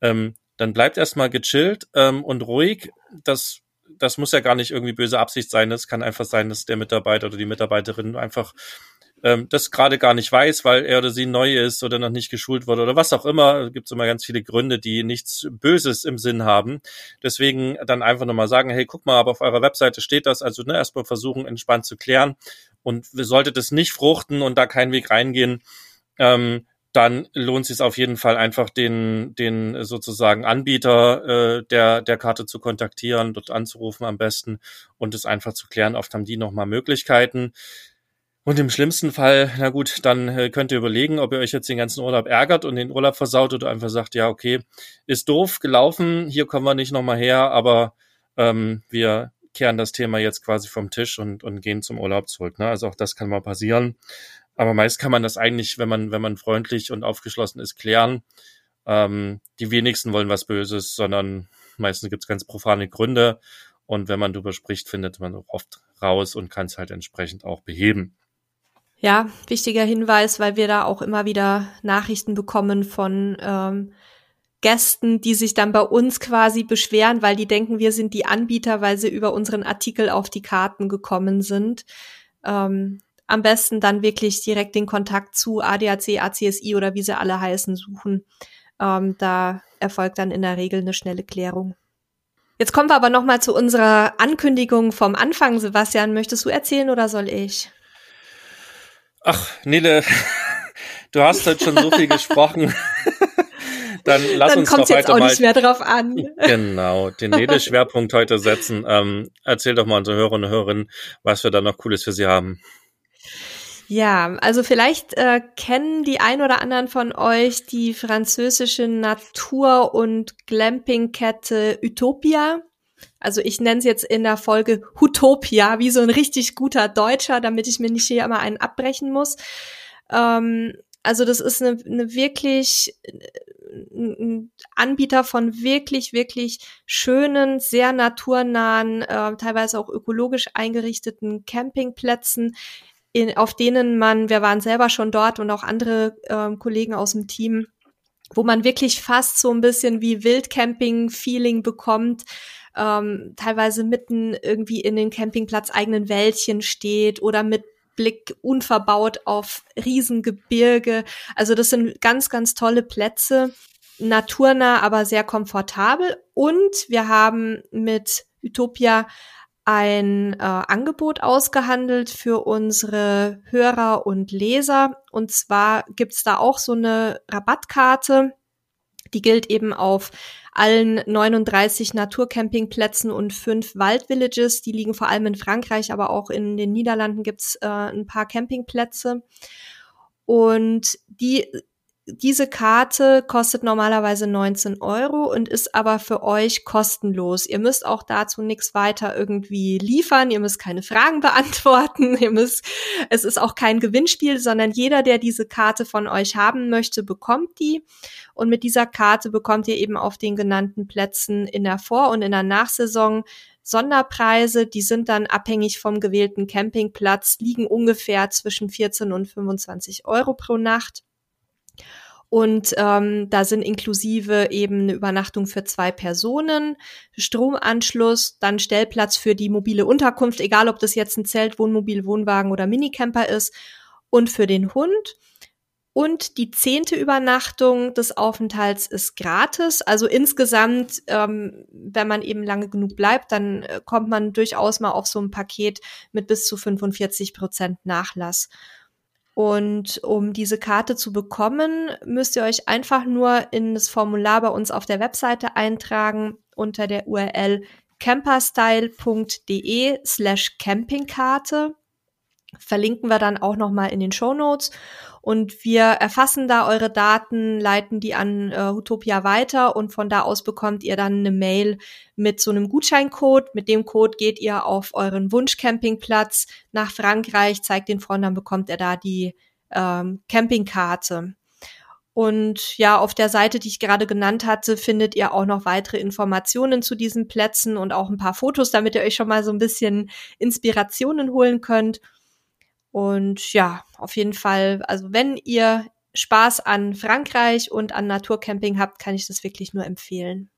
Ähm, dann bleibt erstmal gechillt ähm, und ruhig. Das, das muss ja gar nicht irgendwie böse Absicht sein. Es kann einfach sein, dass der Mitarbeiter oder die Mitarbeiterin einfach ähm, das gerade gar nicht weiß, weil er oder sie neu ist oder noch nicht geschult wurde oder was auch immer. Gibt es immer ganz viele Gründe, die nichts Böses im Sinn haben. Deswegen dann einfach nochmal sagen, hey, guck mal, aber auf eurer Webseite steht das. Also ne, erstmal versuchen, entspannt zu klären. Und sollte das nicht fruchten und da kein Weg reingehen, ähm, dann lohnt es auf jeden Fall einfach den, den sozusagen Anbieter äh, der, der Karte zu kontaktieren, dort anzurufen am besten und es einfach zu klären. Oft haben die nochmal Möglichkeiten. Und im schlimmsten Fall, na gut, dann äh, könnt ihr überlegen, ob ihr euch jetzt den ganzen Urlaub ärgert und den Urlaub versaut oder einfach sagt, ja, okay, ist doof gelaufen, hier kommen wir nicht nochmal her, aber ähm, wir kehren das Thema jetzt quasi vom Tisch und, und gehen zum Urlaub zurück. Ne? Also auch das kann mal passieren. Aber meist kann man das eigentlich, wenn man, wenn man freundlich und aufgeschlossen ist, klären. Ähm, die wenigsten wollen was Böses, sondern meistens gibt es ganz profane Gründe. Und wenn man darüber spricht, findet man auch oft raus und kann es halt entsprechend auch beheben. Ja, wichtiger Hinweis, weil wir da auch immer wieder Nachrichten bekommen von ähm, Gästen, die sich dann bei uns quasi beschweren, weil die denken, wir sind die Anbieter, weil sie über unseren Artikel auf die Karten gekommen sind. Ähm, am besten dann wirklich direkt den Kontakt zu ADAC, ACSI oder wie sie alle heißen suchen. Ähm, da erfolgt dann in der Regel eine schnelle Klärung. Jetzt kommen wir aber noch mal zu unserer Ankündigung vom Anfang. Sebastian, möchtest du erzählen oder soll ich? Ach, Nele, du hast heute schon so viel gesprochen. Dann lass Dann uns doch jetzt heute auch mal nicht mehr drauf an. genau den Nele-Schwerpunkt heute setzen. Ähm, erzähl doch mal unsere Hörer und Hörerinnen, was wir da noch Cooles für sie haben. Ja, also vielleicht äh, kennen die ein oder anderen von euch die französische Natur- und Glamping-Kette Utopia. Also ich nenne es jetzt in der Folge Utopia, wie so ein richtig guter Deutscher, damit ich mir nicht hier immer einen abbrechen muss. Ähm, also das ist eine, eine wirklich ein Anbieter von wirklich, wirklich schönen, sehr naturnahen, äh, teilweise auch ökologisch eingerichteten Campingplätzen, in, auf denen man, wir waren selber schon dort und auch andere äh, Kollegen aus dem Team, wo man wirklich fast so ein bisschen wie Wildcamping-Feeling bekommt ähm, teilweise mitten irgendwie in den Campingplatz eigenen Wäldchen steht oder mit Blick unverbaut auf Riesengebirge. Also das sind ganz, ganz tolle Plätze, naturnah, aber sehr komfortabel. Und wir haben mit Utopia ein äh, Angebot ausgehandelt für unsere Hörer und Leser. Und zwar gibt's da auch so eine Rabattkarte, die gilt eben auf allen 39 Naturcampingplätzen und fünf Waldvillages. Die liegen vor allem in Frankreich, aber auch in den Niederlanden gibt's äh, ein paar Campingplätze. Und die diese Karte kostet normalerweise 19 Euro und ist aber für euch kostenlos. Ihr müsst auch dazu nichts weiter irgendwie liefern. Ihr müsst keine Fragen beantworten. Ihr müsst, es ist auch kein Gewinnspiel, sondern jeder, der diese Karte von euch haben möchte, bekommt die. Und mit dieser Karte bekommt ihr eben auf den genannten Plätzen in der Vor- und in der Nachsaison Sonderpreise, die sind dann abhängig vom gewählten Campingplatz, liegen ungefähr zwischen 14 und 25 Euro pro Nacht. Und ähm, da sind inklusive eben eine Übernachtung für zwei Personen, Stromanschluss, dann Stellplatz für die mobile Unterkunft, egal ob das jetzt ein Zelt, Wohnmobil, Wohnwagen oder Minicamper ist, und für den Hund. Und die zehnte Übernachtung des Aufenthalts ist gratis. Also insgesamt, ähm, wenn man eben lange genug bleibt, dann äh, kommt man durchaus mal auf so ein Paket mit bis zu 45 Prozent Nachlass. Und um diese Karte zu bekommen, müsst ihr euch einfach nur in das Formular bei uns auf der Webseite eintragen unter der URL camperstyle.de slash campingkarte. Verlinken wir dann auch nochmal in den Show Notes. Und wir erfassen da eure Daten, leiten die an äh, Utopia weiter und von da aus bekommt ihr dann eine Mail mit so einem Gutscheincode. Mit dem Code geht ihr auf euren Wunschcampingplatz nach Frankreich, zeigt den Freund, dann bekommt er da die ähm, Campingkarte. Und ja, auf der Seite, die ich gerade genannt hatte, findet ihr auch noch weitere Informationen zu diesen Plätzen und auch ein paar Fotos, damit ihr euch schon mal so ein bisschen Inspirationen holen könnt. Und ja, auf jeden Fall, also wenn ihr Spaß an Frankreich und an Naturcamping habt, kann ich das wirklich nur empfehlen.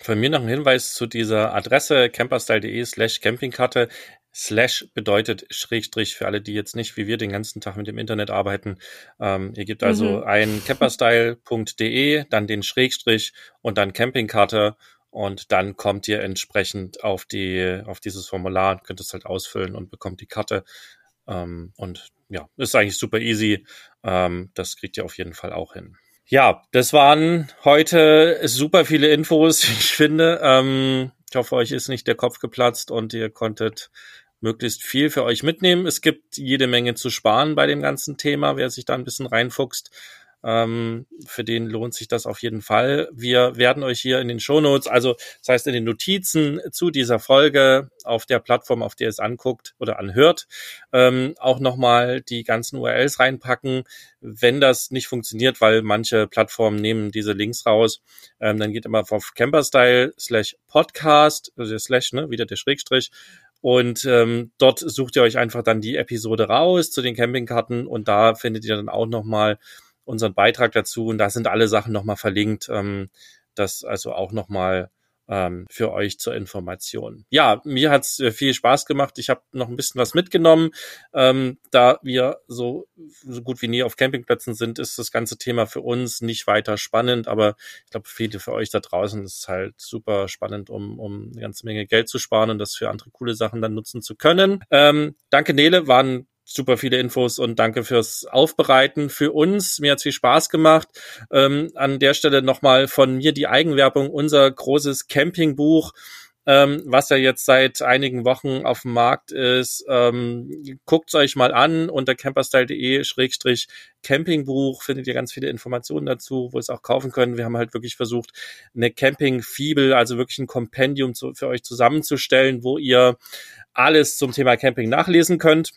Von mir noch ein Hinweis zu dieser Adresse camperstyle.de slash campingkarte. Slash bedeutet Schrägstrich für alle, die jetzt nicht wie wir den ganzen Tag mit dem Internet arbeiten. Ähm, ihr gebt also mhm. ein camperstyle.de, dann den Schrägstrich und dann Campingkarte und dann kommt ihr entsprechend auf die auf dieses Formular, könnt es halt ausfüllen und bekommt die Karte. Ähm, und ja, ist eigentlich super easy. Ähm, das kriegt ihr auf jeden Fall auch hin. Ja, das waren heute super viele Infos, ich finde. Ähm, ich hoffe, euch ist nicht der Kopf geplatzt und ihr konntet möglichst viel für euch mitnehmen. Es gibt jede Menge zu sparen bei dem ganzen Thema, wer sich da ein bisschen reinfuchst. Ähm, für den lohnt sich das auf jeden Fall. Wir werden euch hier in den Shownotes, also das heißt in den Notizen zu dieser Folge auf der Plattform, auf der es anguckt oder anhört, ähm, auch nochmal die ganzen URLs reinpacken. Wenn das nicht funktioniert, weil manche Plattformen nehmen diese Links raus, ähm, dann geht immer auf Camperstyle slash Podcast, also slash, ne, wieder der Schrägstrich, und ähm, dort sucht ihr euch einfach dann die Episode raus zu den Campingkarten und da findet ihr dann auch nochmal unseren Beitrag dazu und da sind alle Sachen nochmal verlinkt. Ähm, das also auch nochmal ähm, für euch zur Information. Ja, mir hat's äh, viel Spaß gemacht. Ich habe noch ein bisschen was mitgenommen. Ähm, da wir so, so gut wie nie auf Campingplätzen sind, ist das ganze Thema für uns nicht weiter spannend, aber ich glaube, viele für euch da draußen ist es halt super spannend, um, um eine ganze Menge Geld zu sparen und das für andere coole Sachen dann nutzen zu können. Ähm, danke, Nele, waren super viele Infos und danke fürs Aufbereiten für uns. Mir hat viel Spaß gemacht. Ähm, an der Stelle nochmal von mir die Eigenwerbung, unser großes Campingbuch. Ähm, was ja jetzt seit einigen Wochen auf dem Markt ist. Ähm, Guckt euch mal an unter camperstyle.de-campingbuch findet ihr ganz viele Informationen dazu, wo ihr es auch kaufen könnt. Wir haben halt wirklich versucht, eine Camping-Fibel, also wirklich ein Kompendium zu, für euch zusammenzustellen, wo ihr alles zum Thema Camping nachlesen könnt.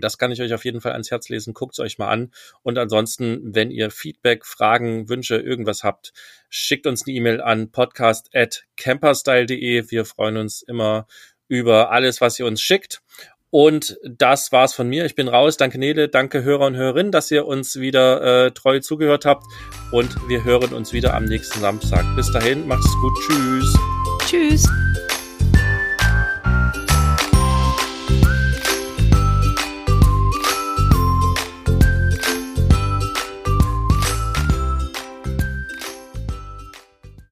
Das kann ich euch auf jeden Fall ans Herz lesen. Guckt es euch mal an. Und ansonsten, wenn ihr Feedback, Fragen, Wünsche, irgendwas habt, schickt uns eine E-Mail an podcast.camperstyle.de. Wir freuen uns immer über alles, was ihr uns schickt. Und das war's von mir. Ich bin raus. Danke Nele, danke Hörer und Hörerinnen, dass ihr uns wieder äh, treu zugehört habt. Und wir hören uns wieder am nächsten Samstag. Bis dahin, macht's gut. Tschüss. Tschüss.